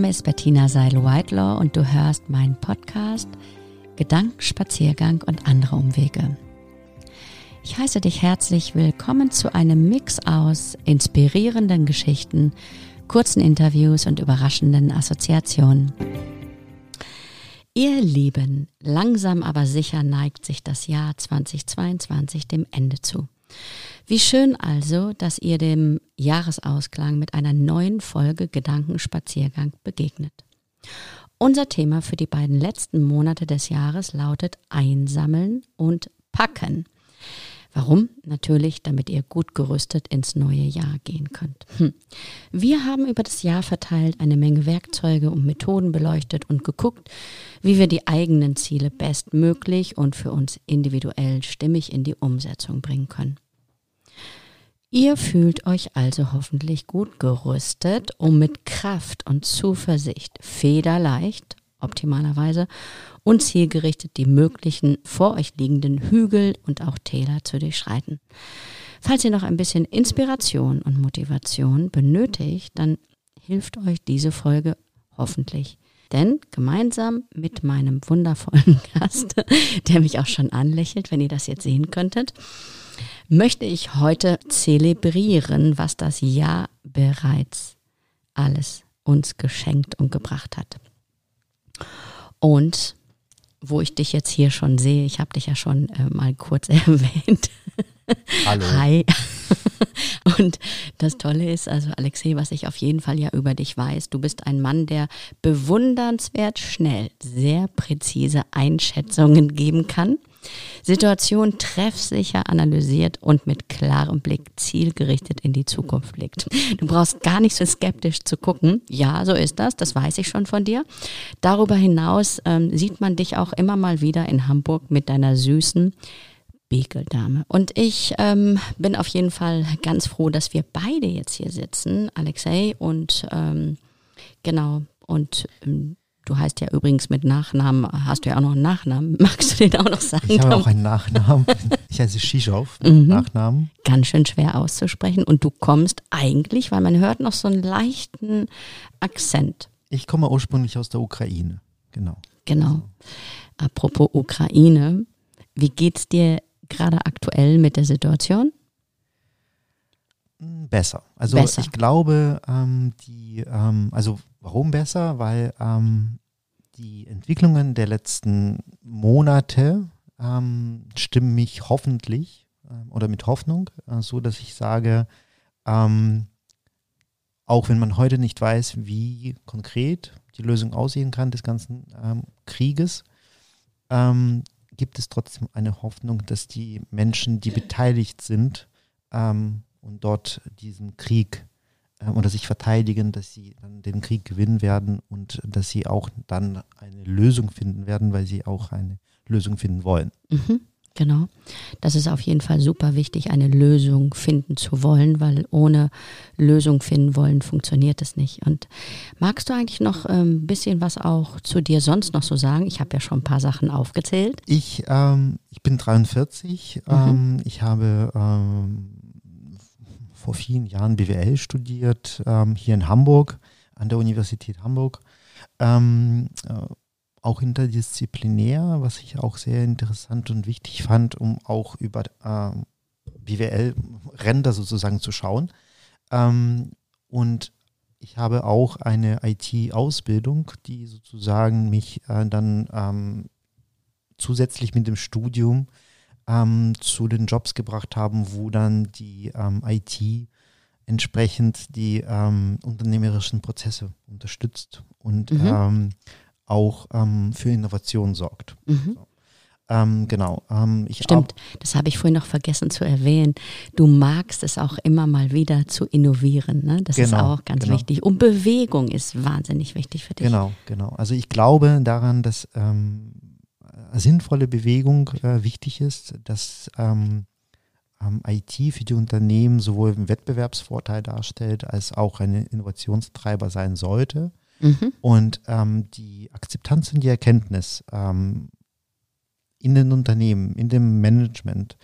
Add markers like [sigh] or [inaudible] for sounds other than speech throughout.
Name ist Bettina Seil-Whitelaw und du hörst meinen Podcast Gedankenspaziergang und andere Umwege. Ich heiße dich herzlich willkommen zu einem Mix aus inspirierenden Geschichten, kurzen Interviews und überraschenden Assoziationen. Ihr Lieben, langsam aber sicher neigt sich das Jahr 2022 dem Ende zu. Wie schön also, dass ihr dem Jahresausklang mit einer neuen Folge Gedankenspaziergang begegnet. Unser Thema für die beiden letzten Monate des Jahres lautet Einsammeln und Packen. Warum? Natürlich, damit ihr gut gerüstet ins neue Jahr gehen könnt. Hm. Wir haben über das Jahr verteilt eine Menge Werkzeuge und Methoden beleuchtet und geguckt, wie wir die eigenen Ziele bestmöglich und für uns individuell stimmig in die Umsetzung bringen können. Ihr fühlt euch also hoffentlich gut gerüstet, um mit Kraft und Zuversicht federleicht, optimalerweise, und zielgerichtet die möglichen vor euch liegenden Hügel und auch Täler zu durchschreiten. Falls ihr noch ein bisschen Inspiration und Motivation benötigt, dann hilft euch diese Folge hoffentlich. Denn gemeinsam mit meinem wundervollen [laughs] Gast, der mich auch schon anlächelt, wenn ihr das jetzt sehen könntet, möchte ich heute zelebrieren, was das Jahr bereits alles uns geschenkt und gebracht hat. Und wo ich dich jetzt hier schon sehe, ich habe dich ja schon äh, mal kurz [laughs] erwähnt. Hallo. Hi. [laughs] Und das Tolle ist, also Alexei, was ich auf jeden Fall ja über dich weiß, du bist ein Mann, der bewundernswert schnell sehr präzise Einschätzungen geben kann Situation treffsicher analysiert und mit klarem Blick zielgerichtet in die Zukunft blickt. Du brauchst gar nicht so skeptisch zu gucken. Ja, so ist das, das weiß ich schon von dir. Darüber hinaus ähm, sieht man dich auch immer mal wieder in Hamburg mit deiner süßen Bekeldame. Und ich ähm, bin auf jeden Fall ganz froh, dass wir beide jetzt hier sitzen, Alexei und ähm, genau und ähm, Du heißt ja übrigens mit Nachnamen, hast du ja auch noch einen Nachnamen. [laughs] Magst du den auch noch sagen? Ich habe auch [laughs] einen Nachnamen. Ich heiße Shishow, mhm. Nachnamen. Ganz schön schwer auszusprechen. Und du kommst eigentlich, weil man hört noch so einen leichten Akzent. Ich komme ursprünglich aus der Ukraine, genau. Genau. Apropos Ukraine, wie geht es dir gerade aktuell mit der Situation? Hm, besser. Also besser. ich glaube, ähm, die, ähm, also warum besser? Weil ähm, die Entwicklungen der letzten Monate ähm, stimmen mich hoffentlich äh, oder mit Hoffnung, äh, so dass ich sage, ähm, auch wenn man heute nicht weiß, wie konkret die Lösung aussehen kann des ganzen ähm, Krieges, ähm, gibt es trotzdem eine Hoffnung, dass die Menschen, die beteiligt sind ähm, und dort diesen Krieg oder sich verteidigen, dass sie dann den Krieg gewinnen werden und dass sie auch dann eine Lösung finden werden, weil sie auch eine Lösung finden wollen. Mhm, genau. Das ist auf jeden Fall super wichtig, eine Lösung finden zu wollen, weil ohne Lösung finden wollen funktioniert es nicht. Und magst du eigentlich noch ein ähm, bisschen was auch zu dir sonst noch so sagen? Ich habe ja schon ein paar Sachen aufgezählt. Ich, ähm, ich bin 43. Mhm. Ähm, ich habe ähm, vor vielen Jahren BWL studiert, ähm, hier in Hamburg, an der Universität Hamburg. Ähm, äh, auch interdisziplinär, was ich auch sehr interessant und wichtig fand, um auch über äh, BWL-Ränder sozusagen zu schauen. Ähm, und ich habe auch eine IT-Ausbildung, die sozusagen mich äh, dann ähm, zusätzlich mit dem Studium ähm, zu den Jobs gebracht haben, wo dann die ähm, IT entsprechend die ähm, unternehmerischen Prozesse unterstützt und mhm. Ähm, auch ähm, für Innovation sorgt. Mhm. So. Ähm, genau. Ähm, Stimmt, das habe ich vorhin noch vergessen zu erwähnen. Du magst es auch immer mal wieder zu innovieren. Ne? Das genau, ist auch ganz genau. wichtig. Und Bewegung ist wahnsinnig wichtig für dich. Genau, genau. Also ich glaube daran, dass ähm, sinnvolle Bewegung äh, wichtig ist, dass ähm, ähm, IT für die Unternehmen sowohl einen Wettbewerbsvorteil darstellt, als auch ein Innovationstreiber sein sollte. Mhm. Und ähm, die Akzeptanz und die Erkenntnis ähm, in den Unternehmen, in dem Management,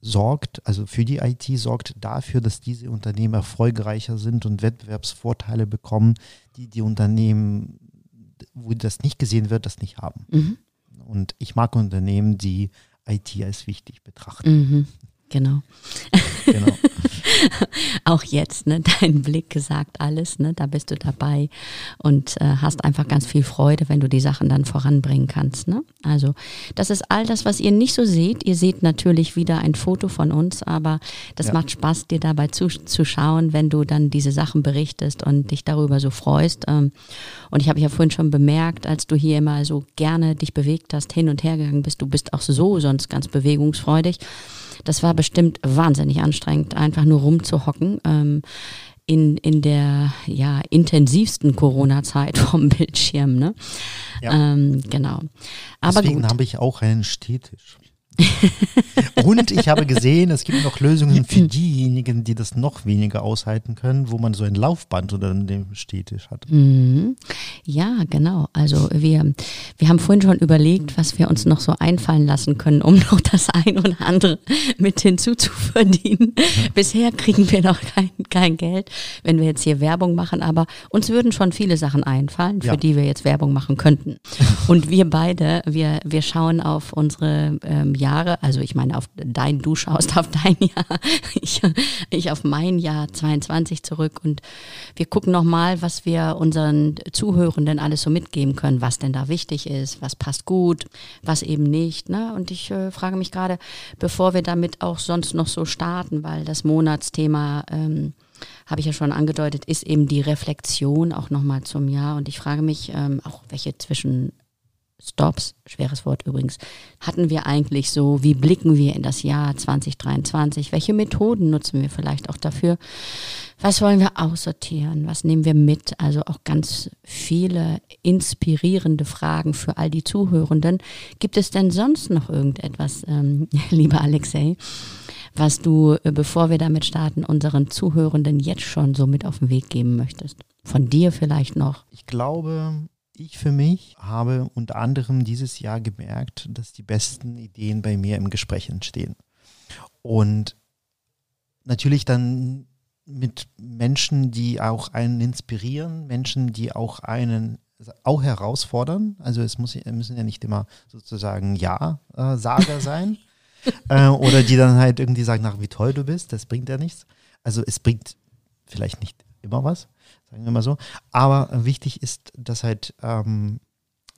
sorgt, also für die IT sorgt dafür, dass diese Unternehmen erfolgreicher sind und Wettbewerbsvorteile bekommen, die die Unternehmen, wo das nicht gesehen wird, das nicht haben. Mhm. Und ich mag Unternehmen, die IT als wichtig betrachten. Mhm. Genau. genau. [laughs] Auch jetzt, ne, dein Blick sagt alles, ne, da bist du dabei und äh, hast einfach ganz viel Freude, wenn du die Sachen dann voranbringen kannst. Ne? Also das ist all das, was ihr nicht so seht. Ihr seht natürlich wieder ein Foto von uns, aber das ja. macht Spaß, dir dabei zuzuschauen, wenn du dann diese Sachen berichtest und dich darüber so freust. Ähm, und ich habe ja vorhin schon bemerkt, als du hier immer so gerne dich bewegt hast, hin und her gegangen bist, du bist auch so sonst ganz bewegungsfreudig. Das war bestimmt wahnsinnig anstrengend, einfach nur rumzuhocken. Ähm, in, in der ja, intensivsten Corona-Zeit [laughs] vom Bildschirm. Ne? Ja. Ähm, genau. Aber Deswegen habe ich auch einen Städtisch. [laughs] Und ich habe gesehen, es gibt noch Lösungen für [laughs] diejenigen, die das noch weniger aushalten können, wo man so ein Laufband unter dem Stehtisch hat. Mhm. Ja, genau. Also wir, wir haben vorhin schon überlegt, was wir uns noch so einfallen lassen können, um [laughs] noch das ein oder andere mit hinzuzuverdienen. Bisher kriegen wir noch kein, kein Geld, wenn wir jetzt hier Werbung machen, aber uns würden schon viele Sachen einfallen, für ja. die wir jetzt Werbung machen könnten. Und wir beide, wir, wir schauen auf unsere ähm, Jahre, also ich meine auf dein, du schaust auf dein [laughs] Jahr, ich, ich auf mein Jahr 22 zurück und wir gucken nochmal, was wir unseren Zuhörenden alles so mitgeben können, was denn da wichtig ist, was passt gut, was eben nicht. Ne? Und ich äh, frage mich gerade, bevor wir damit auch sonst noch so starten, weil das Monatsthema ähm, habe ich ja schon angedeutet, ist eben die Reflexion auch nochmal zum Jahr. Und ich frage mich ähm, auch, welche zwischen Stops, schweres Wort übrigens, hatten wir eigentlich so? Wie blicken wir in das Jahr 2023? Welche Methoden nutzen wir vielleicht auch dafür? Was wollen wir aussortieren? Was nehmen wir mit? Also auch ganz viele inspirierende Fragen für all die Zuhörenden. Gibt es denn sonst noch irgendetwas, ähm, [laughs] lieber Alexei, was du, äh, bevor wir damit starten, unseren Zuhörenden jetzt schon so mit auf den Weg geben möchtest? Von dir vielleicht noch? Ich glaube, ich für mich habe unter anderem dieses Jahr gemerkt, dass die besten Ideen bei mir im Gespräch entstehen. Und natürlich dann mit Menschen, die auch einen inspirieren, Menschen, die auch einen auch herausfordern. Also es muss, müssen ja nicht immer sozusagen Ja-Sager äh, [laughs] sein. äh, oder die dann halt irgendwie sagen, nach wie toll du bist, das bringt ja nichts. Also es bringt vielleicht nicht immer was, sagen wir mal so. Aber wichtig ist, dass halt ähm,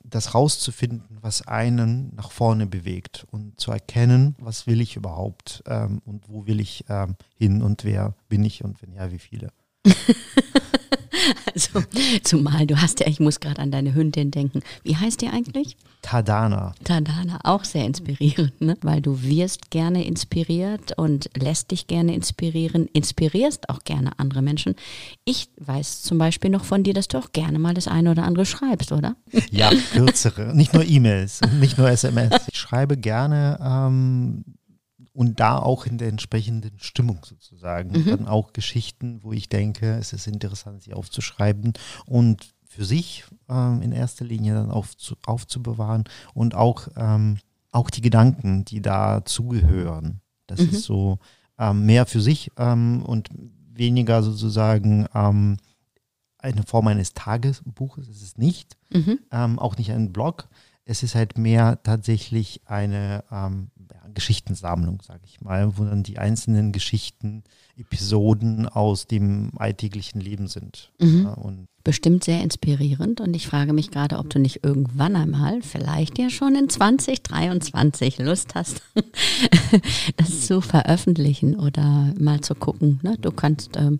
das rauszufinden, was einen nach vorne bewegt und zu erkennen, was will ich überhaupt ähm, und wo will ich ähm, hin und wer bin ich und wenn ja, wie viele. [laughs] [laughs] Also, zumal du hast ja, ich muss gerade an deine Hündin denken. Wie heißt die eigentlich? Tadana. Tadana, auch sehr inspirierend, ne? weil du wirst gerne inspiriert und lässt dich gerne inspirieren, inspirierst auch gerne andere Menschen. Ich weiß zum Beispiel noch von dir, dass du auch gerne mal das eine oder andere schreibst, oder? Ja, kürzere, nicht nur E-Mails, nicht nur SMS. Ich schreibe gerne ähm, und da auch in der entsprechenden Stimmung sozusagen. Mhm. Dann auch Geschichten, wo ich denke, es ist interessant, sie aufzuschreiben und für sich ähm, in erster Linie dann aufzu aufzubewahren und auch, ähm, auch die Gedanken, die da zugehören. Das mhm. ist so ähm, mehr für sich ähm, und weniger sozusagen ähm, eine Form eines Tagesbuches. Es ist nicht, mhm. Ähm, auch nicht ein Blog. Es ist halt mehr tatsächlich eine ähm, Geschichtensammlung, sage ich mal, wo dann die einzelnen Geschichten, Episoden aus dem alltäglichen Leben sind. Mhm. Ja, und Bestimmt sehr inspirierend und ich frage mich gerade, ob du nicht irgendwann einmal, vielleicht ja schon in 2023 Lust hast, [laughs] das zu veröffentlichen oder mal zu gucken. Ne? Du kannst ähm,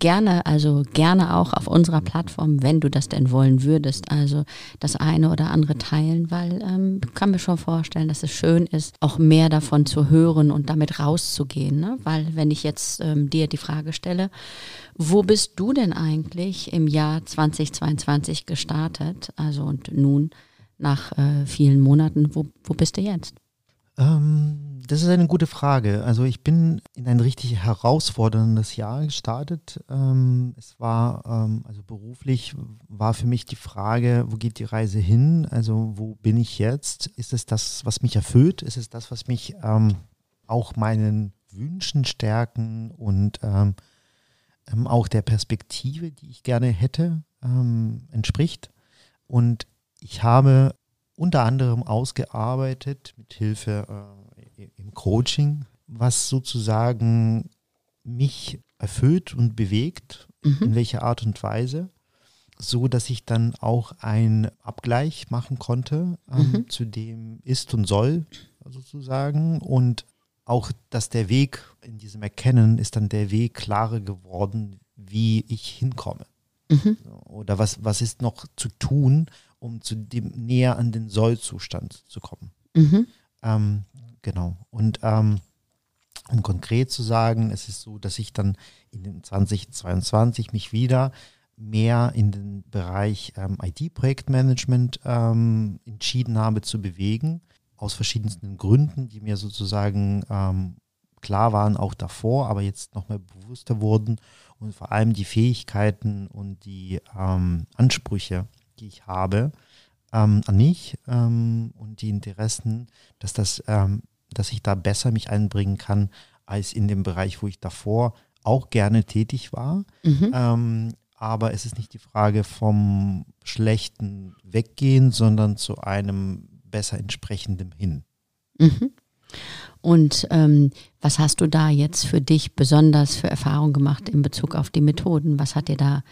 gerne, also gerne auch auf unserer Plattform, wenn du das denn wollen würdest, also das eine oder andere teilen, weil ähm, kann mir schon vorstellen, dass es schön ist, auch mehr davon zu hören und damit rauszugehen. Ne? Weil wenn ich jetzt ähm, dir die Frage stelle, wo bist du denn eigentlich im Jahr 2022 gestartet? Also und nun nach äh, vielen Monaten, wo, wo bist du jetzt? Ähm, das ist eine gute Frage. Also ich bin in ein richtig herausforderndes Jahr gestartet. Ähm, es war, ähm, also beruflich war für mich die Frage, wo geht die Reise hin? Also wo bin ich jetzt? Ist es das, was mich erfüllt? Ist es das, was mich ähm, auch meinen Wünschen, Stärken und ähm, ähm, auch der Perspektive, die ich gerne hätte, ähm, entspricht. Und ich habe unter anderem ausgearbeitet mit Hilfe äh, im Coaching, was sozusagen mich erfüllt und bewegt, mhm. in welcher Art und Weise, so dass ich dann auch einen Abgleich machen konnte ähm, mhm. zu dem ist und soll sozusagen und auch, dass der Weg in diesem Erkennen ist dann der Weg klarer geworden, wie ich hinkomme. Mhm. Oder was, was ist noch zu tun, um zu dem näher an den Sollzustand zu kommen. Mhm. Ähm, genau. Und ähm, um konkret zu sagen, es ist so, dass ich dann in den 2022 mich wieder mehr in den Bereich ähm, IT-Projektmanagement ähm, entschieden habe zu bewegen, aus verschiedensten Gründen, die mir sozusagen ähm, klar waren, auch davor, aber jetzt nochmal bewusster wurden und vor allem die Fähigkeiten und die ähm, Ansprüche, die ich habe ähm, an mich ähm, und die Interessen, dass das, dass ich da besser mich einbringen kann als in dem Bereich, wo ich davor auch gerne tätig war. Mhm. Ähm, aber es ist nicht die Frage vom schlechten Weggehen, sondern zu einem besser entsprechenden hin. Mhm. Und ähm, was hast du da jetzt für dich besonders für Erfahrungen gemacht in Bezug auf die Methoden? Was hat dir da,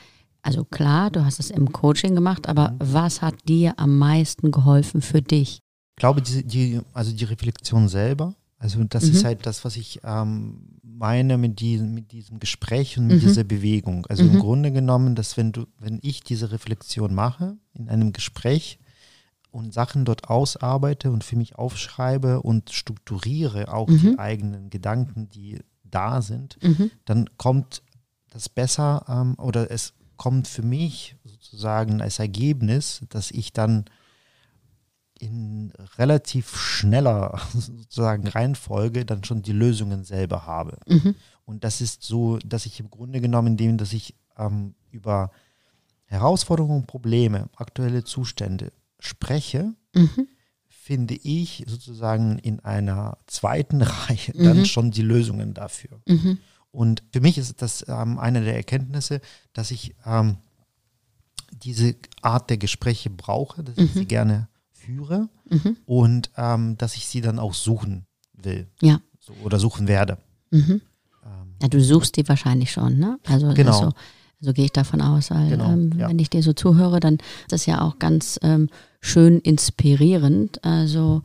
also klar, du hast es im Coaching gemacht, aber mhm. was hat dir am meisten geholfen für dich? Ich glaube, die, die also die Reflexion selber, also das mhm. ist halt das, was ich ähm, meine mit diesem, mit diesem Gespräch und mit mhm. dieser Bewegung. Also mhm. im Grunde genommen, dass wenn du, wenn ich diese Reflexion mache in einem Gespräch und Sachen dort ausarbeite und für mich aufschreibe und strukturiere auch die mhm. eigenen Gedanken, die da sind, mhm. dann kommt das besser ähm, oder es kommt für mich sozusagen als Ergebnis, dass ich dann in relativ schneller [laughs] sozusagen Reihenfolge dann schon die Lösungen selber habe. Mhm. Und das ist so, dass ich im Grunde genommen, indem dass ich ähm, über Herausforderungen, Probleme, aktuelle Zustände spreche, mhm. finde ich sozusagen in einer zweiten [laughs] Reihe mhm. dann schon die Lösungen dafür. Mhm. Und für mich ist das ähm, eine der Erkenntnisse, dass ich ähm, diese Art der Gespräche brauche, dass ich sie mhm. gerne führe mhm. und ähm, dass ich sie dann auch suchen will. Ja. So, oder suchen werde. Mhm. Ähm. Ja, du suchst die wahrscheinlich schon, ne? Also genau. so, so gehe ich davon aus, weil genau, ähm, ja. wenn ich dir so zuhöre, dann ist das ja auch ganz ähm, schön inspirierend, also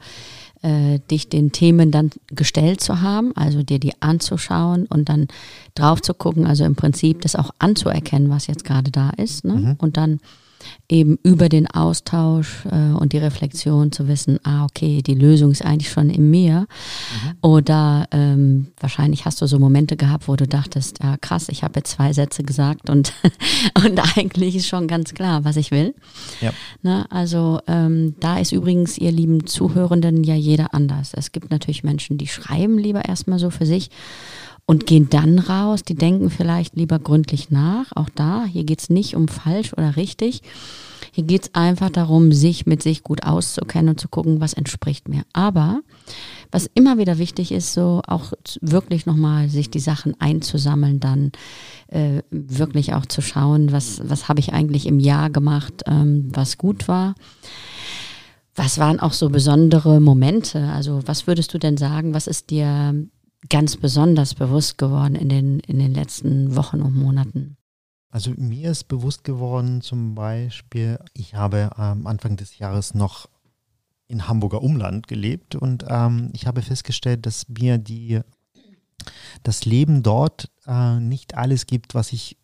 äh, dich den Themen dann gestellt zu haben, also dir die anzuschauen und dann drauf zu gucken, also im Prinzip das auch anzuerkennen, was jetzt gerade da ist, ne? Mhm. Und dann eben über den Austausch äh, und die Reflexion zu wissen, ah, okay, die Lösung ist eigentlich schon in mir. Mhm. Oder ähm, wahrscheinlich hast du so Momente gehabt, wo du dachtest, ah, krass, ich habe jetzt zwei Sätze gesagt und, [laughs] und eigentlich ist schon ganz klar, was ich will. Ja. Na, ne, also ähm, da ist übrigens, ihr lieben Zuhörenden, ja jeder anders. Es gibt natürlich Menschen, die schreiben lieber erstmal so für sich und gehen dann raus. Die denken vielleicht lieber gründlich nach. Auch da, hier geht es nicht um falsch oder richtig. Hier geht es einfach darum, sich mit sich gut auszukennen und zu gucken, was entspricht mir. Aber was immer wieder wichtig ist, so auch wirklich nochmal sich die Sachen einzusammeln, dann äh, wirklich auch zu schauen, was, was habe ich eigentlich im Jahr gemacht, ähm, was gut war. Was waren auch so besondere Momente? Also was würdest du denn sagen, was ist dir ganz besonders bewusst geworden in den, in den letzten Wochen und Monaten? Also mir ist bewusst geworden zum Beispiel, ich habe am Anfang des Jahres noch in Hamburger Umland gelebt und ähm, ich habe festgestellt, dass mir die, das Leben dort äh, nicht alles gibt, was ich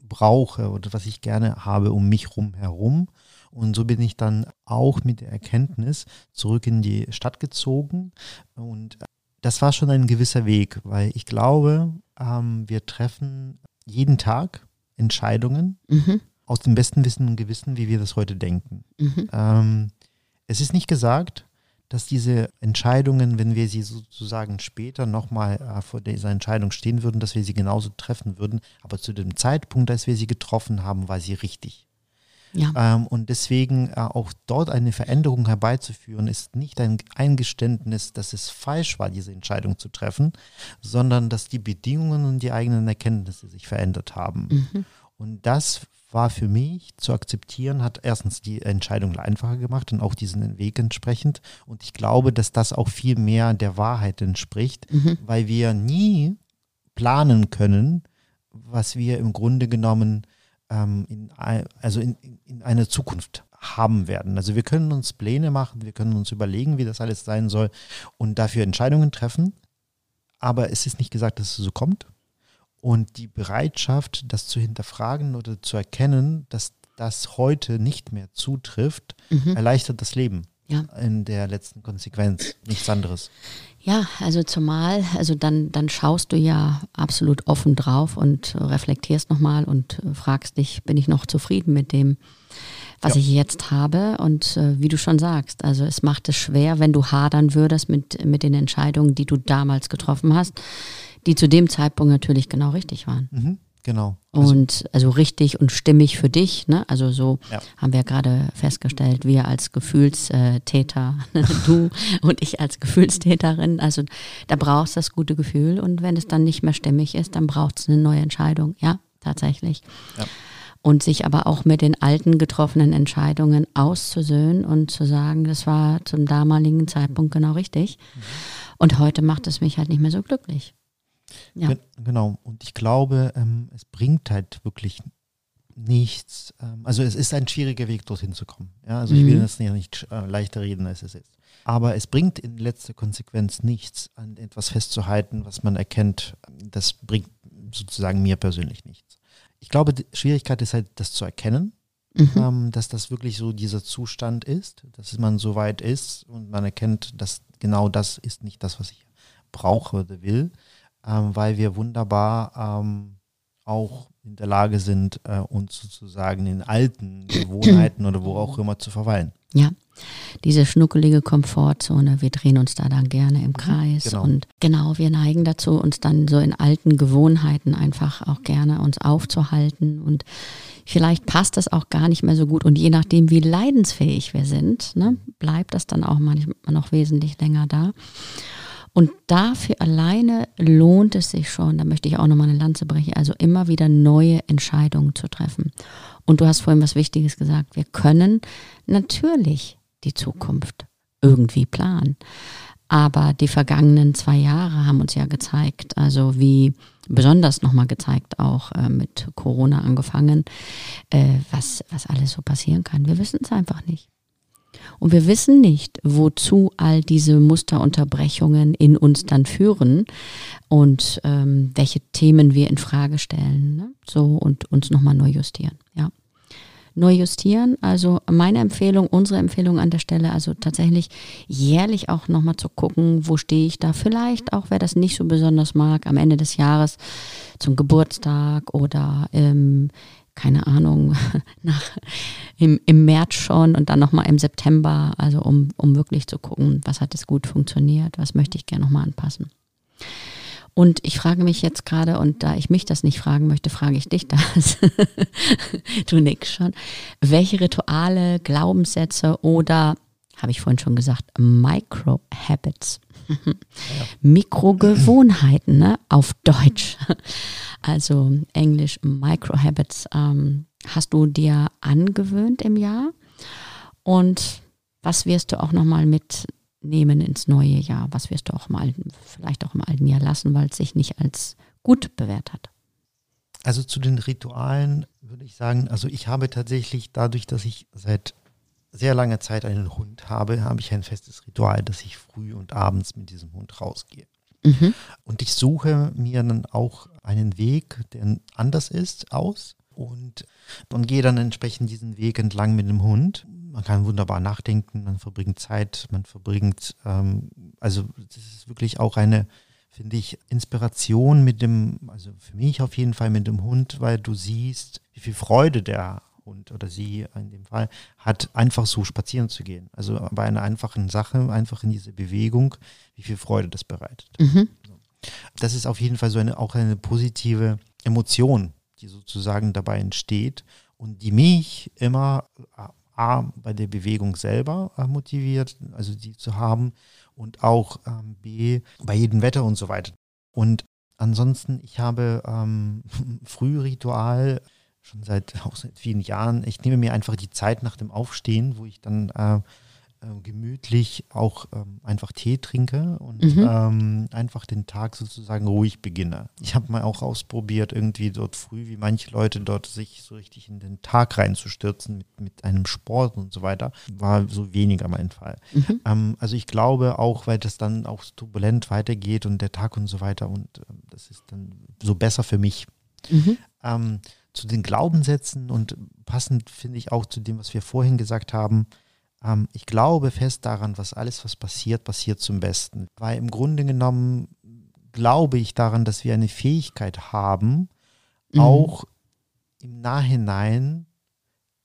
brauche oder was ich gerne habe um mich rum herum. Und so bin ich dann auch mit der Erkenntnis zurück in die Stadt gezogen und das war schon ein gewisser Weg, weil ich glaube, ähm, wir treffen jeden Tag Entscheidungen mhm. aus dem besten Wissen und Gewissen, wie wir das heute denken. Mhm. Ähm, es ist nicht gesagt, dass diese Entscheidungen, wenn wir sie sozusagen später nochmal äh, vor dieser Entscheidung stehen würden, dass wir sie genauso treffen würden. Aber zu dem Zeitpunkt, als wir sie getroffen haben, war sie richtig. Ja. Ähm, und deswegen äh, auch dort eine Veränderung herbeizuführen, ist nicht ein Eingeständnis, dass es falsch war, diese Entscheidung zu treffen, sondern dass die Bedingungen und die eigenen Erkenntnisse sich verändert haben. Mhm. Und das war für mich zu akzeptieren, hat erstens die Entscheidung einfacher gemacht und auch diesen Weg entsprechend. Und ich glaube, dass das auch viel mehr der Wahrheit entspricht, mhm. weil wir nie planen können, was wir im Grunde genommen ähm, in, also in, in eine Zukunft haben werden. Also wir können uns Pläne machen, wir können uns überlegen, wie das alles sein soll und dafür Entscheidungen treffen. Aber es ist nicht gesagt, dass es so kommt. Und die Bereitschaft, das zu hinterfragen oder zu erkennen, dass das heute nicht mehr zutrifft, mhm. erleichtert das Leben. Ja. In der letzten Konsequenz. Nichts anderes. Ja, also zumal, also dann, dann schaust du ja absolut offen drauf und reflektierst nochmal und fragst dich, bin ich noch zufrieden mit dem, was ja. ich jetzt habe? Und äh, wie du schon sagst, also es macht es schwer, wenn du hadern würdest mit, mit den Entscheidungen, die du damals getroffen hast, die zu dem Zeitpunkt natürlich genau richtig waren. Mhm. Genau. Also und also richtig und stimmig für dich, ne? Also so ja. haben wir gerade festgestellt, wir als Gefühlstäter, [laughs] du und ich als Gefühlstäterin, also da brauchst du das gute Gefühl und wenn es dann nicht mehr stimmig ist, dann braucht es eine neue Entscheidung, ja, tatsächlich. Ja. Und sich aber auch mit den alten getroffenen Entscheidungen auszusöhnen und zu sagen, das war zum damaligen Zeitpunkt genau richtig. Mhm. Und heute macht es mich halt nicht mehr so glücklich. Ja. Genau. Und ich glaube, ähm, es bringt halt wirklich nichts. Ähm, also es ist ein schwieriger Weg, dorthin zu kommen. Ja, also mhm. ich will mhm. das nicht, nicht äh, leichter reden, als es ist. Aber es bringt in letzter Konsequenz nichts, an etwas festzuhalten, was man erkennt. Das bringt sozusagen mir persönlich nichts. Ich glaube, die Schwierigkeit ist halt, das zu erkennen, mhm. ähm, dass das wirklich so dieser Zustand ist, dass man so weit ist und man erkennt, dass genau das ist nicht das, was ich brauche oder will ähm, weil wir wunderbar ähm, auch in der Lage sind, äh, uns sozusagen in alten [clears throat] Gewohnheiten oder wo auch immer zu verweilen. Ja, diese schnuckelige Komfortzone, wir drehen uns da dann gerne im Kreis genau. und genau, wir neigen dazu, uns dann so in alten Gewohnheiten einfach auch gerne uns aufzuhalten und vielleicht passt das auch gar nicht mehr so gut und je nachdem, wie leidensfähig wir sind, ne, bleibt das dann auch manchmal noch wesentlich länger da. Und dafür alleine lohnt es sich schon, da möchte ich auch nochmal eine Lanze brechen, also immer wieder neue Entscheidungen zu treffen. Und du hast vorhin was Wichtiges gesagt, wir können natürlich die Zukunft irgendwie planen. Aber die vergangenen zwei Jahre haben uns ja gezeigt, also wie besonders nochmal gezeigt, auch äh, mit Corona angefangen, äh, was, was alles so passieren kann. Wir wissen es einfach nicht. Und wir wissen nicht, wozu all diese Musterunterbrechungen in uns dann führen und ähm, welche Themen wir in Frage stellen. Ne? So und uns nochmal neu justieren. Ja. Neu justieren, also meine Empfehlung, unsere Empfehlung an der Stelle, also tatsächlich jährlich auch nochmal zu gucken, wo stehe ich da. Vielleicht auch, wer das nicht so besonders mag, am Ende des Jahres zum Geburtstag oder ähm, keine Ahnung, [laughs] nach, im, im März schon und dann nochmal im September, also um, um wirklich zu gucken, was hat es gut funktioniert, was möchte ich gerne nochmal anpassen. Und ich frage mich jetzt gerade, und da ich mich das nicht fragen möchte, frage ich dich das. [laughs] du nix schon. Welche Rituale, Glaubenssätze oder, habe ich vorhin schon gesagt, Micro-Habits. [laughs] Mikrogewohnheiten ne, auf Deutsch also Englisch Microhabits, ähm, hast du dir angewöhnt im Jahr? Und was wirst du auch nochmal mitnehmen ins neue Jahr? Was wirst du auch mal vielleicht auch im alten Jahr lassen, weil es sich nicht als gut bewährt hat? Also zu den Ritualen würde ich sagen, also ich habe tatsächlich dadurch, dass ich seit sehr langer Zeit einen Hund habe, habe ich ein festes Ritual, dass ich früh und abends mit diesem Hund rausgehe. Mhm. Und ich suche mir dann auch einen Weg, der anders ist, aus und, und gehe dann entsprechend diesen Weg entlang mit dem Hund. Man kann wunderbar nachdenken, man verbringt Zeit, man verbringt, ähm, also das ist wirklich auch eine, finde ich, Inspiration mit dem, also für mich auf jeden Fall mit dem Hund, weil du siehst, wie viel Freude der Hund oder sie in dem Fall hat, einfach so spazieren zu gehen. Also bei einer einfachen Sache, einfach in diese Bewegung, wie viel Freude das bereitet. Mhm. Das ist auf jeden Fall so eine, auch eine positive Emotion, die sozusagen dabei entsteht. und die mich immer äh, A, bei der Bewegung selber äh, motiviert, also die zu haben und auch ähm, B, bei jedem Wetter und so weiter. Und ansonsten, ich habe ähm, [laughs] Frühritual schon seit, auch seit vielen Jahren. Ich nehme mir einfach die Zeit nach dem Aufstehen, wo ich dann äh, äh, gemütlich auch ähm, einfach Tee trinke und mhm. ähm, einfach den Tag sozusagen ruhig beginne. Ich habe mal auch ausprobiert, irgendwie dort früh, wie manche Leute dort sich so richtig in den Tag reinzustürzen mit, mit einem Sport und so weiter. War so weniger mein Fall. Mhm. Ähm, also ich glaube auch, weil das dann auch turbulent weitergeht und der Tag und so weiter und ähm, das ist dann so besser für mich. Mhm. Ähm, zu den Glaubenssätzen und passend finde ich auch zu dem, was wir vorhin gesagt haben, ähm, ich glaube fest daran, was alles, was passiert, passiert zum Besten. Weil im Grunde genommen glaube ich daran, dass wir eine Fähigkeit haben, mhm. auch im Nachhinein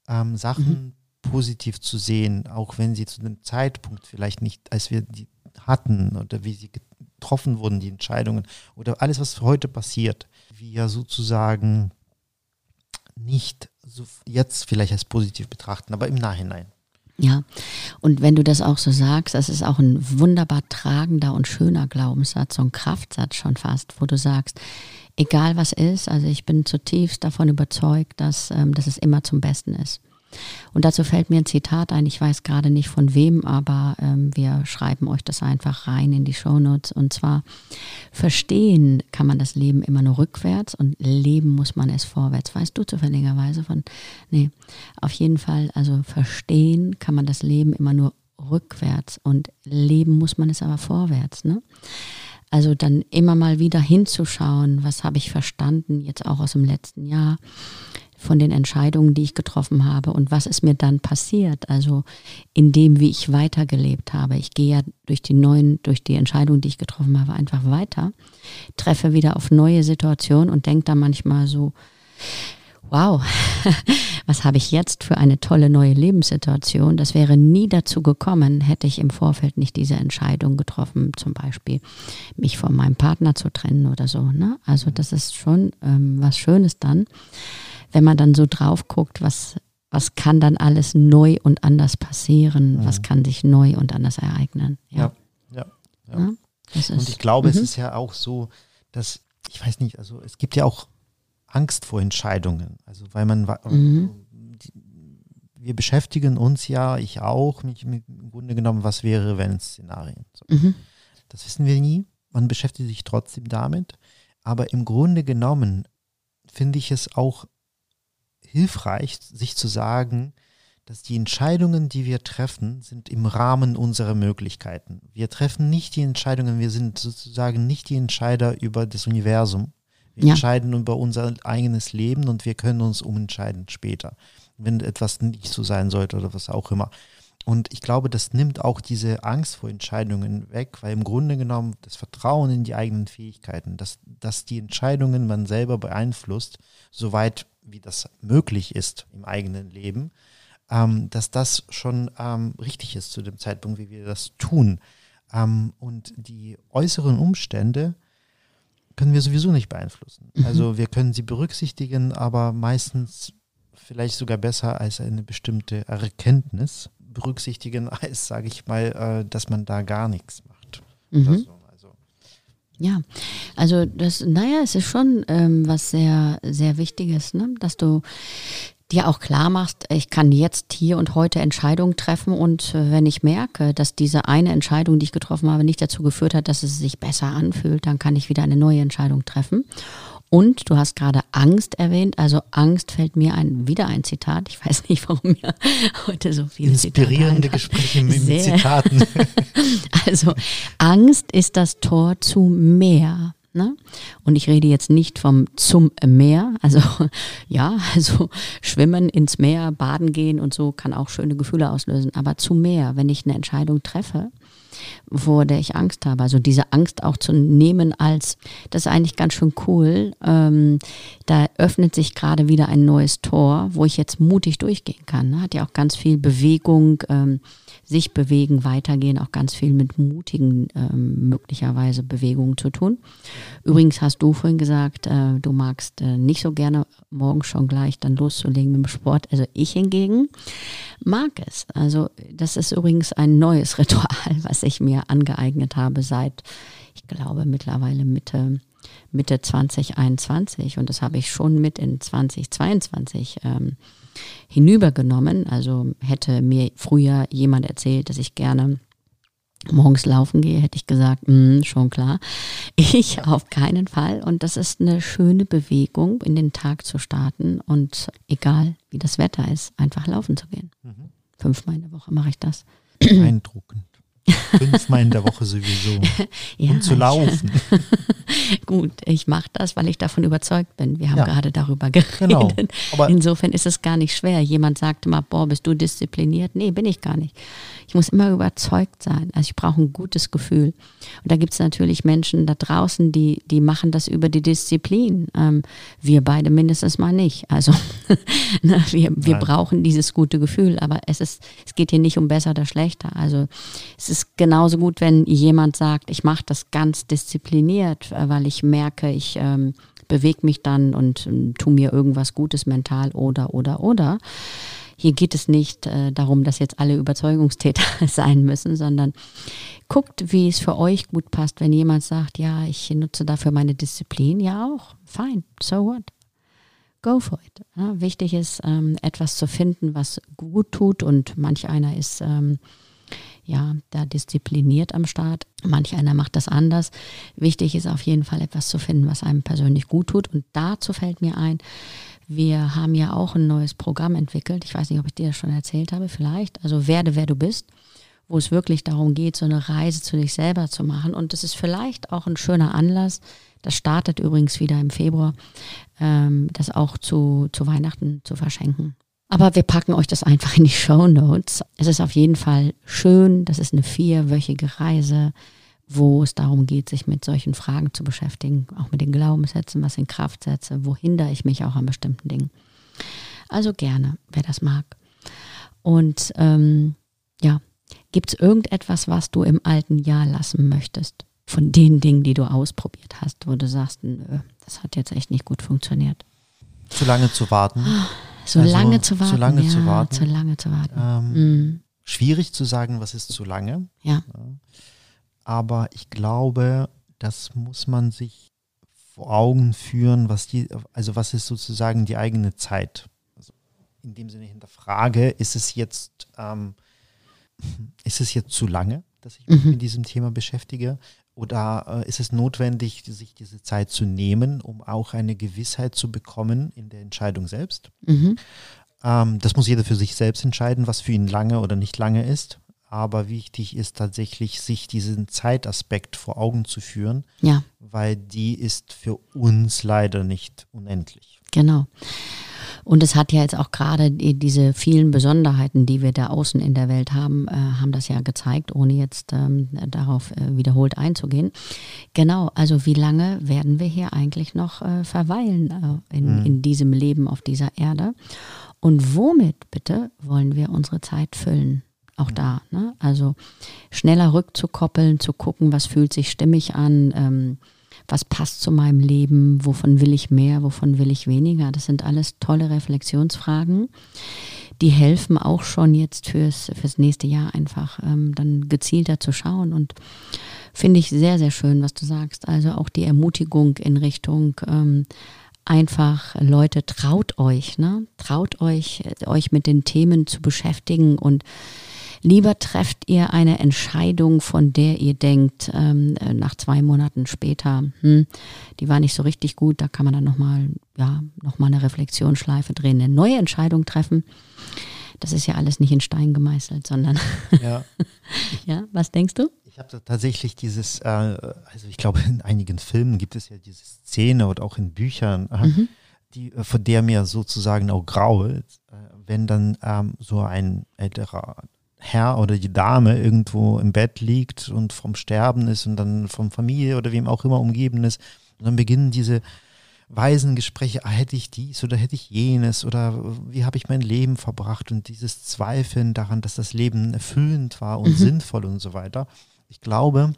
ähm, Sachen mhm. positiv zu sehen, auch wenn sie zu dem Zeitpunkt vielleicht nicht, als wir die hatten oder wie sie getroffen wurden, die Entscheidungen oder alles, was heute passiert, wir sozusagen nicht so jetzt vielleicht als positiv betrachten, aber im Nachhinein. Ja, und wenn du das auch so sagst, das ist auch ein wunderbar tragender und schöner Glaubenssatz, so ein Kraftsatz schon fast, wo du sagst, egal was ist, also ich bin zutiefst davon überzeugt, dass, ähm, dass es immer zum Besten ist. Und dazu fällt mir ein Zitat ein, ich weiß gerade nicht von wem, aber ähm, wir schreiben euch das einfach rein in die Shownotes. Und zwar, verstehen kann man das Leben immer nur rückwärts und leben muss man es vorwärts. Weißt du zufälligerweise von, nee, auf jeden Fall, also verstehen kann man das Leben immer nur rückwärts und leben muss man es aber vorwärts. Ne? Also dann immer mal wieder hinzuschauen, was habe ich verstanden, jetzt auch aus dem letzten Jahr von den Entscheidungen, die ich getroffen habe und was ist mir dann passiert, also in dem, wie ich weitergelebt habe. Ich gehe ja durch die neuen, durch die Entscheidungen, die ich getroffen habe, einfach weiter, treffe wieder auf neue Situationen und denke da manchmal so, wow, [laughs] was habe ich jetzt für eine tolle neue Lebenssituation? Das wäre nie dazu gekommen, hätte ich im Vorfeld nicht diese Entscheidung getroffen, zum Beispiel mich von meinem Partner zu trennen oder so. Ne? Also das ist schon ähm, was Schönes dann wenn man dann so drauf guckt, was, was kann dann alles neu und anders passieren, mhm. was kann sich neu und anders ereignen. Ja, ja. ja, ja. ja und ich glaube, mhm. es ist ja auch so, dass, ich weiß nicht, also es gibt ja auch Angst vor Entscheidungen. Also weil man, mhm. wir beschäftigen uns ja, ich auch, mich mit, im Grunde genommen, was wäre, wenn Szenarien. So. Mhm. Das wissen wir nie. Man beschäftigt sich trotzdem damit. Aber im Grunde genommen finde ich es auch hilfreich, sich zu sagen, dass die Entscheidungen, die wir treffen, sind im Rahmen unserer Möglichkeiten. Wir treffen nicht die Entscheidungen, wir sind sozusagen nicht die Entscheider über das Universum. Wir ja. entscheiden über unser eigenes Leben und wir können uns umentscheiden später, wenn etwas nicht so sein sollte oder was auch immer. Und ich glaube, das nimmt auch diese Angst vor Entscheidungen weg, weil im Grunde genommen das Vertrauen in die eigenen Fähigkeiten, dass, dass die Entscheidungen man selber beeinflusst, soweit wie das möglich ist im eigenen Leben, ähm, dass das schon ähm, richtig ist zu dem Zeitpunkt, wie wir das tun. Ähm, und die äußeren Umstände können wir sowieso nicht beeinflussen. Mhm. Also wir können sie berücksichtigen, aber meistens vielleicht sogar besser als eine bestimmte Erkenntnis berücksichtigen, [laughs] als, sage ich mal, äh, dass man da gar nichts macht. Mhm. So. Ja, also das, naja, es ist schon ähm, was sehr, sehr Wichtiges, ne? dass du dir auch klar machst, ich kann jetzt hier und heute Entscheidungen treffen und äh, wenn ich merke, dass diese eine Entscheidung, die ich getroffen habe, nicht dazu geführt hat, dass es sich besser anfühlt, dann kann ich wieder eine neue Entscheidung treffen. Und du hast gerade Angst erwähnt. Also Angst fällt mir ein, wieder ein Zitat. Ich weiß nicht, warum mir heute so viele Inspirierende Gespräche mit Sehr. Zitaten. [laughs] also Angst ist das Tor zu mehr. Ne? Und ich rede jetzt nicht vom zum Meer. Also [laughs] ja, also schwimmen ins Meer, baden gehen und so kann auch schöne Gefühle auslösen. Aber zu mehr, wenn ich eine Entscheidung treffe, vor der ich Angst habe. Also diese Angst auch zu nehmen als, das ist eigentlich ganz schön cool. Ähm, da öffnet sich gerade wieder ein neues Tor, wo ich jetzt mutig durchgehen kann. Ne? Hat ja auch ganz viel Bewegung, ähm, sich bewegen, weitergehen, auch ganz viel mit mutigen ähm, möglicherweise Bewegungen zu tun. Übrigens hast du vorhin gesagt, äh, du magst äh, nicht so gerne morgens schon gleich dann loszulegen mit dem Sport. Also ich hingegen mag es. Also das ist übrigens ein neues [laughs] Ritual, was ich mir angeeignet habe seit, ich glaube, mittlerweile Mitte Mitte 2021 und das habe ich schon mit in 2022 ähm, hinübergenommen. Also hätte mir früher jemand erzählt, dass ich gerne morgens laufen gehe, hätte ich gesagt, mh, schon klar. [laughs] Ich auf keinen Fall. Und das ist eine schöne Bewegung, in den Tag zu starten und egal wie das Wetter ist, einfach laufen zu gehen. Mhm. Fünfmal in der Woche mache ich das. Beeindruckend. [laughs] Fünfmal in der Woche sowieso. [laughs] ja, um zu laufen. [laughs] Gut, ich mache das, weil ich davon überzeugt bin. Wir haben ja. gerade darüber geredet. Genau. Aber Insofern ist es gar nicht schwer. Jemand sagte mal, boah, bist du diszipliniert? Nee, bin ich gar nicht. Ich muss immer überzeugt sein. Also ich brauche ein gutes Gefühl. Und da gibt es natürlich Menschen da draußen, die, die machen das über die Disziplin. Ähm, wir beide mindestens mal nicht. Also ne, wir, wir brauchen dieses gute Gefühl. Aber es, ist, es geht hier nicht um besser oder schlechter. Also es ist genauso gut, wenn jemand sagt, ich mache das ganz diszipliniert, äh, weil ich merke, ich ähm, bewege mich dann und ähm, tu mir irgendwas Gutes mental oder, oder, oder. Hier geht es nicht äh, darum, dass jetzt alle Überzeugungstäter [laughs] sein müssen, sondern guckt, wie es für euch gut passt. Wenn jemand sagt, ja, ich nutze dafür meine Disziplin, ja auch, fine, so what? Go for it. Ja, wichtig ist, ähm, etwas zu finden, was gut tut und manch einer ist ähm, ja, da diszipliniert am Start. Manch einer macht das anders. Wichtig ist auf jeden Fall etwas zu finden, was einem persönlich gut tut. Und dazu fällt mir ein, wir haben ja auch ein neues Programm entwickelt. Ich weiß nicht, ob ich dir das schon erzählt habe, vielleicht. Also werde, wer du bist, wo es wirklich darum geht, so eine Reise zu dich selber zu machen. Und das ist vielleicht auch ein schöner Anlass. Das startet übrigens wieder im Februar, ähm, das auch zu, zu Weihnachten zu verschenken. Aber wir packen euch das einfach in die Show Notes. Es ist auf jeden Fall schön. Das ist eine vierwöchige Reise, wo es darum geht, sich mit solchen Fragen zu beschäftigen, auch mit den Glaubenssätzen, was in Kraft setze, wo hindere ich mich auch an bestimmten Dingen. Also gerne, wer das mag. Und ähm, ja, gibt es irgendetwas, was du im alten Jahr lassen möchtest? Von den Dingen, die du ausprobiert hast, wo du sagst, nö, das hat jetzt echt nicht gut funktioniert. Zu lange zu warten. So also, lange zu warten. Zu lange ja, zu warten. Zu lange zu warten. Ähm, mhm. Schwierig zu sagen, was ist zu lange. Ja. Aber ich glaube, das muss man sich vor Augen führen, was die, also was ist sozusagen die eigene Zeit. Also in dem Sinne hinterfrage, ist es jetzt, ähm, [laughs] ist es jetzt zu lange, dass ich mich mhm. mit diesem Thema beschäftige? Oder äh, ist es notwendig, sich diese Zeit zu nehmen, um auch eine Gewissheit zu bekommen in der Entscheidung selbst? Mhm. Ähm, das muss jeder für sich selbst entscheiden, was für ihn lange oder nicht lange ist. Aber wichtig ist tatsächlich, sich diesen Zeitaspekt vor Augen zu führen, ja. weil die ist für uns leider nicht unendlich. Genau. Und es hat ja jetzt auch gerade diese vielen Besonderheiten, die wir da außen in der Welt haben, äh, haben das ja gezeigt, ohne jetzt ähm, darauf äh, wiederholt einzugehen. Genau, also wie lange werden wir hier eigentlich noch äh, verweilen äh, in, mhm. in diesem Leben auf dieser Erde? Und womit bitte wollen wir unsere Zeit füllen? Auch mhm. da, ne? Also schneller rückzukoppeln, zu gucken, was fühlt sich stimmig an, ähm, was passt zu meinem Leben, wovon will ich mehr, wovon will ich weniger. Das sind alles tolle Reflexionsfragen. Die helfen auch schon jetzt fürs, fürs nächste Jahr einfach ähm, dann gezielter zu schauen. Und finde ich sehr, sehr schön, was du sagst. Also auch die Ermutigung in Richtung ähm, einfach, Leute, traut euch, ne? Traut euch, euch mit den Themen zu beschäftigen und Lieber trefft ihr eine Entscheidung, von der ihr denkt, ähm, äh, nach zwei Monaten später, hm, die war nicht so richtig gut, da kann man dann nochmal, ja, nochmal eine Reflexionsschleife drehen, eine neue Entscheidung treffen. Das ist ja alles nicht in Stein gemeißelt, sondern. [laughs] Ja. ja, was denkst du? Ich habe tatsächlich dieses, äh, also ich glaube, in einigen Filmen gibt es ja diese Szene oder auch in Büchern, äh, mhm. die, äh, von der mir sozusagen auch grault, äh, wenn dann ähm, so ein älterer Herr oder die Dame irgendwo im Bett liegt und vom Sterben ist und dann vom Familie oder wem auch immer umgeben ist. Und dann beginnen diese weisen Gespräche, ah, hätte ich dies oder hätte ich jenes oder wie habe ich mein Leben verbracht und dieses Zweifeln daran, dass das Leben erfüllend war und mhm. sinnvoll und so weiter. Ich glaube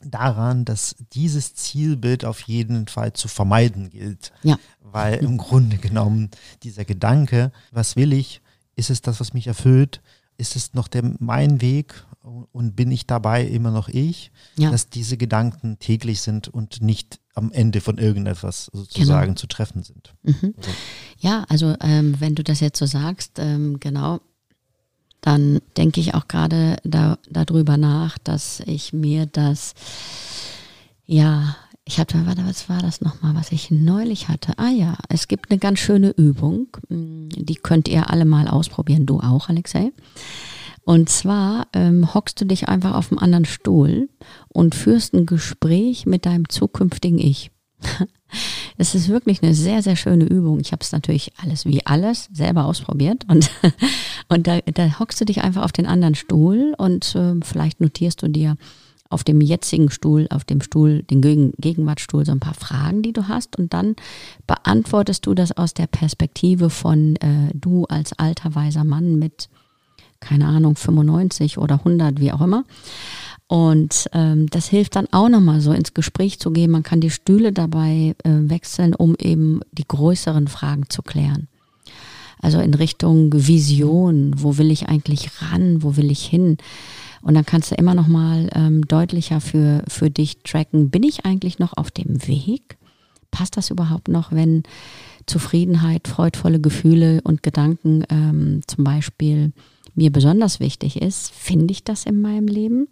daran, dass dieses Zielbild auf jeden Fall zu vermeiden gilt. Ja. Weil im Grunde genommen dieser Gedanke, was will ich, ist es das, was mich erfüllt, ist es noch der, mein Weg und bin ich dabei immer noch ich, ja. dass diese Gedanken täglich sind und nicht am Ende von irgendetwas sozusagen genau. zu treffen sind. Mhm. Also. Ja, also ähm, wenn du das jetzt so sagst, ähm, genau, dann denke ich auch gerade da, darüber nach, dass ich mir das, ja, ich hatte, warte, was war das nochmal, was ich neulich hatte? Ah ja, es gibt eine ganz schöne Übung, die könnt ihr alle mal ausprobieren, du auch, Alexei. Und zwar ähm, hockst du dich einfach auf einem anderen Stuhl und führst ein Gespräch mit deinem zukünftigen Ich. [laughs] Es ist wirklich eine sehr, sehr schöne Übung. Ich habe es natürlich alles wie alles selber ausprobiert und, [laughs] und da, da hockst du dich einfach auf den anderen Stuhl und äh, vielleicht notierst du dir auf dem jetzigen Stuhl, auf dem Stuhl, den Gegen Gegenwartsstuhl, so ein paar Fragen, die du hast und dann beantwortest du das aus der Perspektive von äh, du als alter weiser Mann mit keine Ahnung, 95 oder 100, wie auch immer. Und ähm, das hilft dann auch nochmal so ins Gespräch zu gehen. Man kann die Stühle dabei äh, wechseln, um eben die größeren Fragen zu klären. Also in Richtung Vision, wo will ich eigentlich ran, wo will ich hin? Und dann kannst du immer nochmal ähm, deutlicher für, für dich tracken, bin ich eigentlich noch auf dem Weg? Passt das überhaupt noch, wenn Zufriedenheit, freudvolle Gefühle und Gedanken ähm, zum Beispiel mir besonders wichtig ist, finde ich das in meinem Leben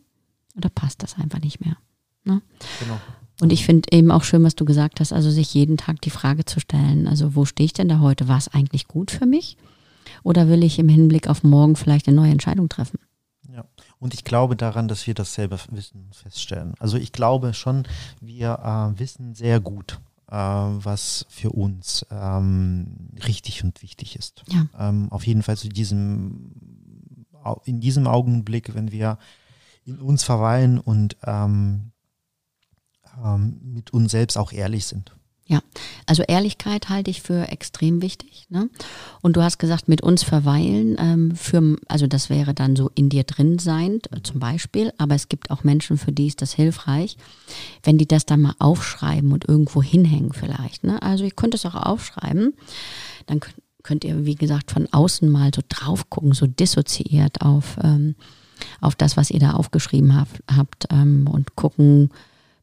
oder passt das einfach nicht mehr? Ne? Genau. Und ich finde eben auch schön, was du gesagt hast, also sich jeden Tag die Frage zu stellen, also wo stehe ich denn da heute? War es eigentlich gut für mich? Oder will ich im Hinblick auf morgen vielleicht eine neue Entscheidung treffen? Ja, und ich glaube daran, dass wir das selber wissen, feststellen. Also ich glaube schon, wir äh, wissen sehr gut, äh, was für uns ähm, richtig und wichtig ist. Ja. Ähm, auf jeden Fall zu diesem in diesem Augenblick, wenn wir in uns verweilen und ähm, ähm, mit uns selbst auch ehrlich sind. Ja, also Ehrlichkeit halte ich für extrem wichtig. Ne? Und du hast gesagt, mit uns verweilen, ähm, für, also das wäre dann so in dir drin sein, zum Beispiel. Aber es gibt auch Menschen, für die ist das hilfreich, wenn die das dann mal aufschreiben und irgendwo hinhängen vielleicht. Ne? Also ihr könnt es auch aufschreiben. Dann könnt, könnt ihr, wie gesagt, von außen mal so drauf gucken, so dissoziiert auf, ähm, auf das, was ihr da aufgeschrieben habt, habt ähm, und gucken,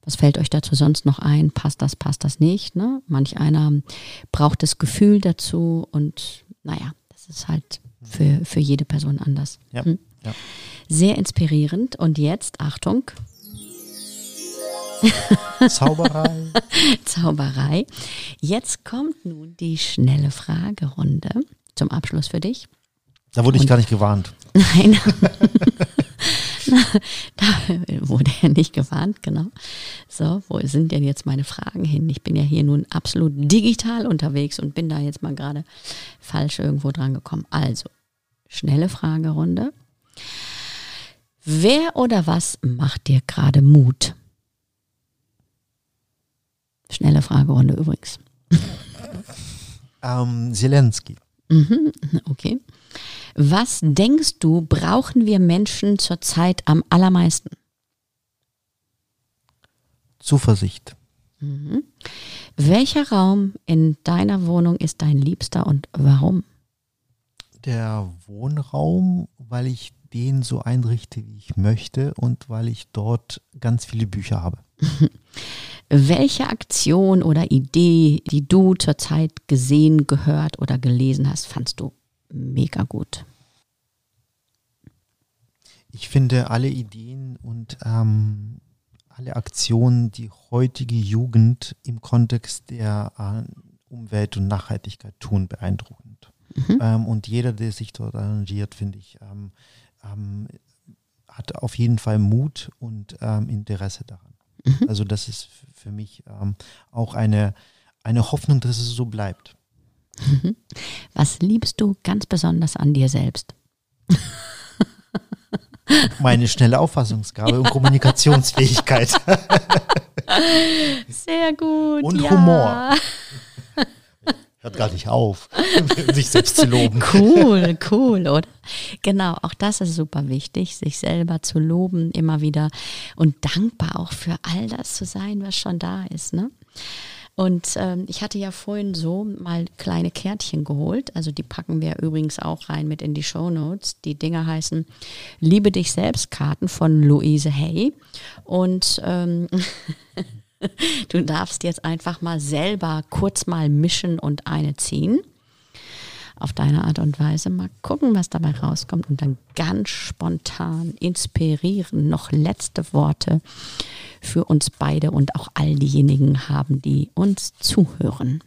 was fällt euch dazu sonst noch ein? Passt das, passt das nicht? Ne? Manch einer braucht das Gefühl dazu und naja, das ist halt für, für jede Person anders. Ja, hm? ja. Sehr inspirierend. Und jetzt, Achtung, [laughs] Zauberei. [laughs] Zauberei. Jetzt kommt nun die schnelle Fragerunde zum Abschluss für dich. Da wurde Und, ich gar nicht gewarnt. [laughs] Nein. [laughs] da wurde er nicht gewarnt, genau. So, wo sind denn jetzt meine Fragen hin? Ich bin ja hier nun absolut digital unterwegs und bin da jetzt mal gerade falsch irgendwo dran gekommen. Also, schnelle Fragerunde. Wer oder was macht dir gerade Mut? Schnelle Fragerunde übrigens. Ähm, Zelensky. Mhm, okay. Was denkst du, brauchen wir Menschen zurzeit am allermeisten? Zuversicht. Mhm. Welcher Raum in deiner Wohnung ist dein liebster und warum? Der Wohnraum, weil ich den so einrichte, wie ich möchte und weil ich dort ganz viele Bücher habe. [laughs] Welche Aktion oder Idee, die du zurzeit gesehen, gehört oder gelesen hast, fandst du mega gut? Ich finde alle Ideen und ähm, alle Aktionen, die heutige Jugend im Kontext der äh, Umwelt und Nachhaltigkeit tun, beeindruckend. Mhm. Ähm, und jeder, der sich dort arrangiert, finde ich, ähm, ähm, hat auf jeden Fall Mut und ähm, Interesse daran. Mhm. Also das ist für mich ähm, auch eine, eine Hoffnung, dass es so bleibt. Mhm. Was liebst du ganz besonders an dir selbst? [laughs] Meine schnelle Auffassungsgabe und [laughs] Kommunikationsfähigkeit. [laughs] Sehr gut. Und ja. Humor. Hört gar nicht auf, sich selbst zu loben. Cool, cool, oder? Genau, auch das ist super wichtig, sich selber zu loben, immer wieder und dankbar auch für all das zu sein, was schon da ist. Ne? Und ähm, ich hatte ja vorhin so mal kleine Kärtchen geholt. Also die packen wir übrigens auch rein mit in die Show Notes. Die Dinger heißen Liebe dich selbst Karten von Louise Hay. Und ähm, [laughs] du darfst jetzt einfach mal selber kurz mal mischen und eine ziehen auf deine Art und Weise. Mal gucken, was dabei rauskommt und dann ganz spontan inspirieren noch letzte Worte für uns beide und auch all diejenigen haben, die uns zuhören.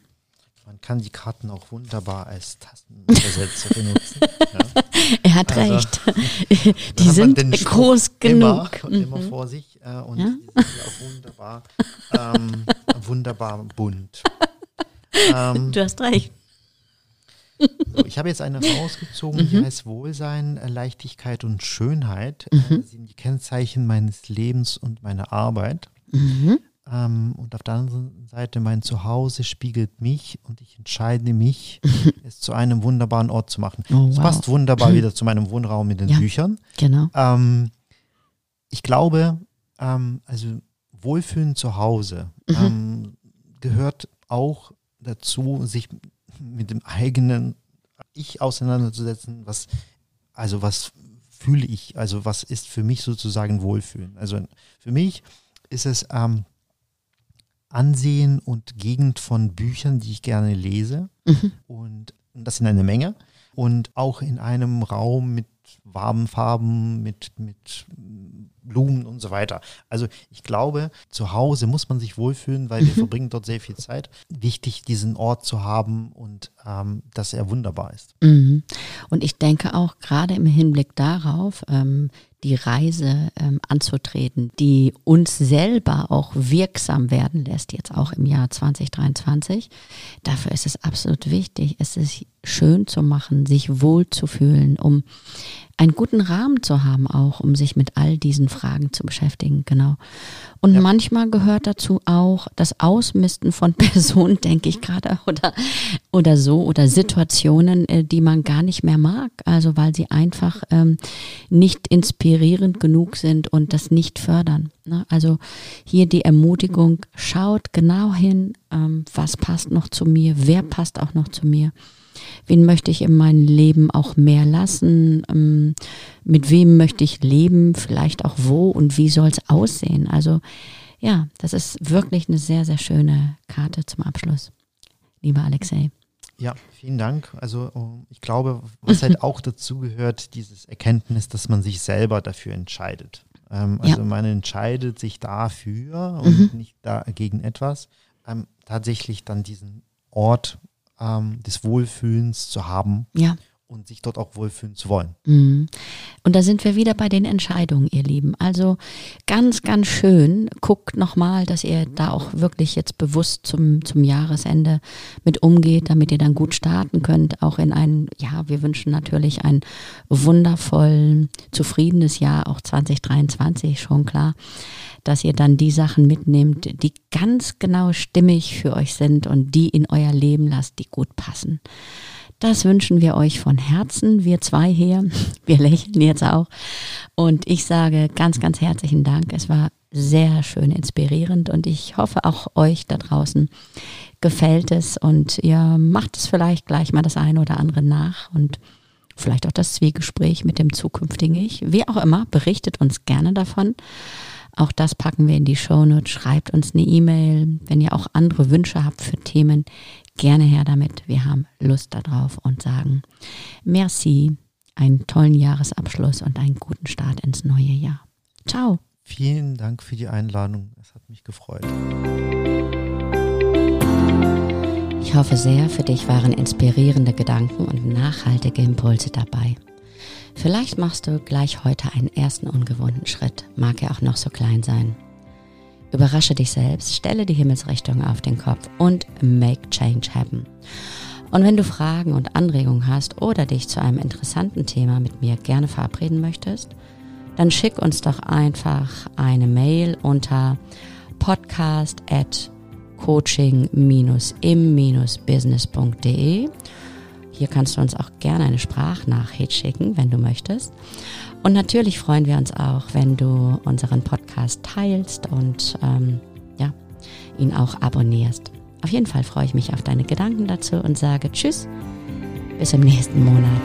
Man kann die Karten auch wunderbar als Tastenübersetzer benutzen. Ja. [laughs] Er hat Also, recht. [laughs] Die sind groß genug. Immer Mhm. vor sich äh, und Ja? die sind auch wunderbar, ähm, wunderbar bunt. [laughs] Ähm, Du hast recht. So, ich habe jetzt eine [laughs] rausgezogen, die Mhm. heißt Wohlsein, äh, Leichtigkeit und Schönheit. Mhm. Äh, sind die Kennzeichen meines Lebens und meiner Arbeit. Mhm. Ähm, und auf der anderen Seite, mein Zuhause spiegelt mich und ich entscheide mich, [laughs] es zu einem wunderbaren Ort zu machen. Oh, Es wow. passt wunderbar [laughs] wieder zu meinem Wohnraum mit den Ja. Büchern. Genau. Ähm, ich glaube, ähm, also Wohlfühlen zu Hause Mhm. ähm, gehört auch dazu, sich mit dem eigenen Ich auseinanderzusetzen, was, also was fühle ich, also was ist für mich sozusagen Wohlfühlen. Also für mich ist es ähm, Ansehen und Gegend von Büchern, die ich gerne lese. Mhm. Und das sind eine Menge. Und auch in einem Raum mit warmen Farben, mit, mit Blumen und so weiter. Also ich glaube, zu Hause muss man sich wohlfühlen, weil wir [laughs] verbringen dort sehr viel Zeit. Wichtig, diesen Ort zu haben und ähm, dass er wunderbar ist. Mhm. Und ich denke auch gerade im Hinblick darauf, ähm, die Reise ähm, anzutreten, die uns selber auch wirksam werden lässt, jetzt auch im Jahr 2023. Dafür ist es absolut wichtig, es sich schön zu machen, sich wohl zu fühlen, um einen guten Rahmen zu haben, auch um sich mit all diesen Fragen zu beschäftigen, genau. Und Ja. manchmal gehört dazu auch das Ausmisten von [laughs] Personen, denke ich gerade, oder, oder so, oder Situationen, äh, die man gar nicht mehr mag, also weil sie einfach ähm, nicht inspirierend genug sind und das nicht fördern. Ne? Also hier die Ermutigung, schaut genau hin, ähm, was passt noch zu mir, wer passt auch noch zu mir. Wen möchte ich in meinem Leben auch mehr lassen? Ähm, mit wem möchte ich leben? Vielleicht auch wo und wie soll es aussehen? Also ja, das ist wirklich eine sehr, sehr schöne Karte zum Abschluss. Lieber Alexei. Ja, vielen Dank. Also ähm, ich glaube, was halt [laughs] auch dazu gehört, dieses Erkenntnis, dass man sich selber dafür entscheidet. Ähm, Ja. also man entscheidet sich dafür und nicht da gegen etwas. Ähm, tatsächlich dann diesen Ort ähm, des Wohlfühlens zu haben Ja. Und sich dort auch wohlfühlen zu wollen. Mhm. Und da sind wir wieder bei den Entscheidungen, ihr Lieben. Also ganz, ganz schön. Guckt nochmal, dass ihr da auch wirklich jetzt bewusst zum, zum Jahresende mit umgeht, damit ihr dann gut starten könnt. Auch in ein, ja, wir wünschen natürlich ein wundervoll, zufriedenes Jahr, auch 2023, schon klar, dass ihr dann die Sachen mitnehmt, die ganz genau stimmig für euch sind und die in euer Leben lasst, die gut passen. Das wünschen wir euch von Herzen, wir zwei hier. [laughs] Wir lächeln jetzt auch. Und ich sage ganz, ganz herzlichen Dank. Es war sehr schön inspirierend und ich hoffe auch euch da draußen gefällt es und ihr macht es vielleicht gleich mal das eine oder andere nach und vielleicht auch das Zwiegespräch mit dem zukünftigen Ich. Wie auch immer, berichtet uns gerne davon. Auch das packen wir in die Shownotes. Schreibt uns eine E-Mail. Wenn ihr auch andere Wünsche habt für Themen, gerne her damit. Wir haben Lust darauf und sagen merci, einen tollen Jahresabschluss und einen guten Start ins neue Jahr. Ciao. Vielen Dank für die Einladung. Es hat mich gefreut. Ich hoffe sehr, für dich waren inspirierende Gedanken und nachhaltige Impulse dabei. Vielleicht machst du gleich heute einen ersten ungewohnten Schritt, mag er auch noch so klein sein. Überrasche dich selbst, stelle die Himmelsrichtung auf den Kopf und make change happen. Und wenn du Fragen und Anregungen hast oder dich zu einem interessanten Thema mit mir gerne verabreden möchtest, dann schick uns doch einfach eine Mail unter podcast at coaching-im-business.de. Hier kannst du uns auch gerne eine Sprachnachricht schicken, wenn du möchtest. Und natürlich freuen wir uns auch, wenn du unseren Podcast teilst und ähm, ja, ihn auch abonnierst. Auf jeden Fall freue ich mich auf deine Gedanken dazu und sage Tschüss, bis im nächsten Monat.